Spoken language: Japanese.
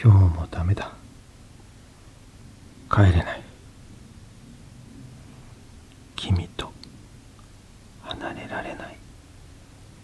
今日もダメだ。帰れない。君と離れられない。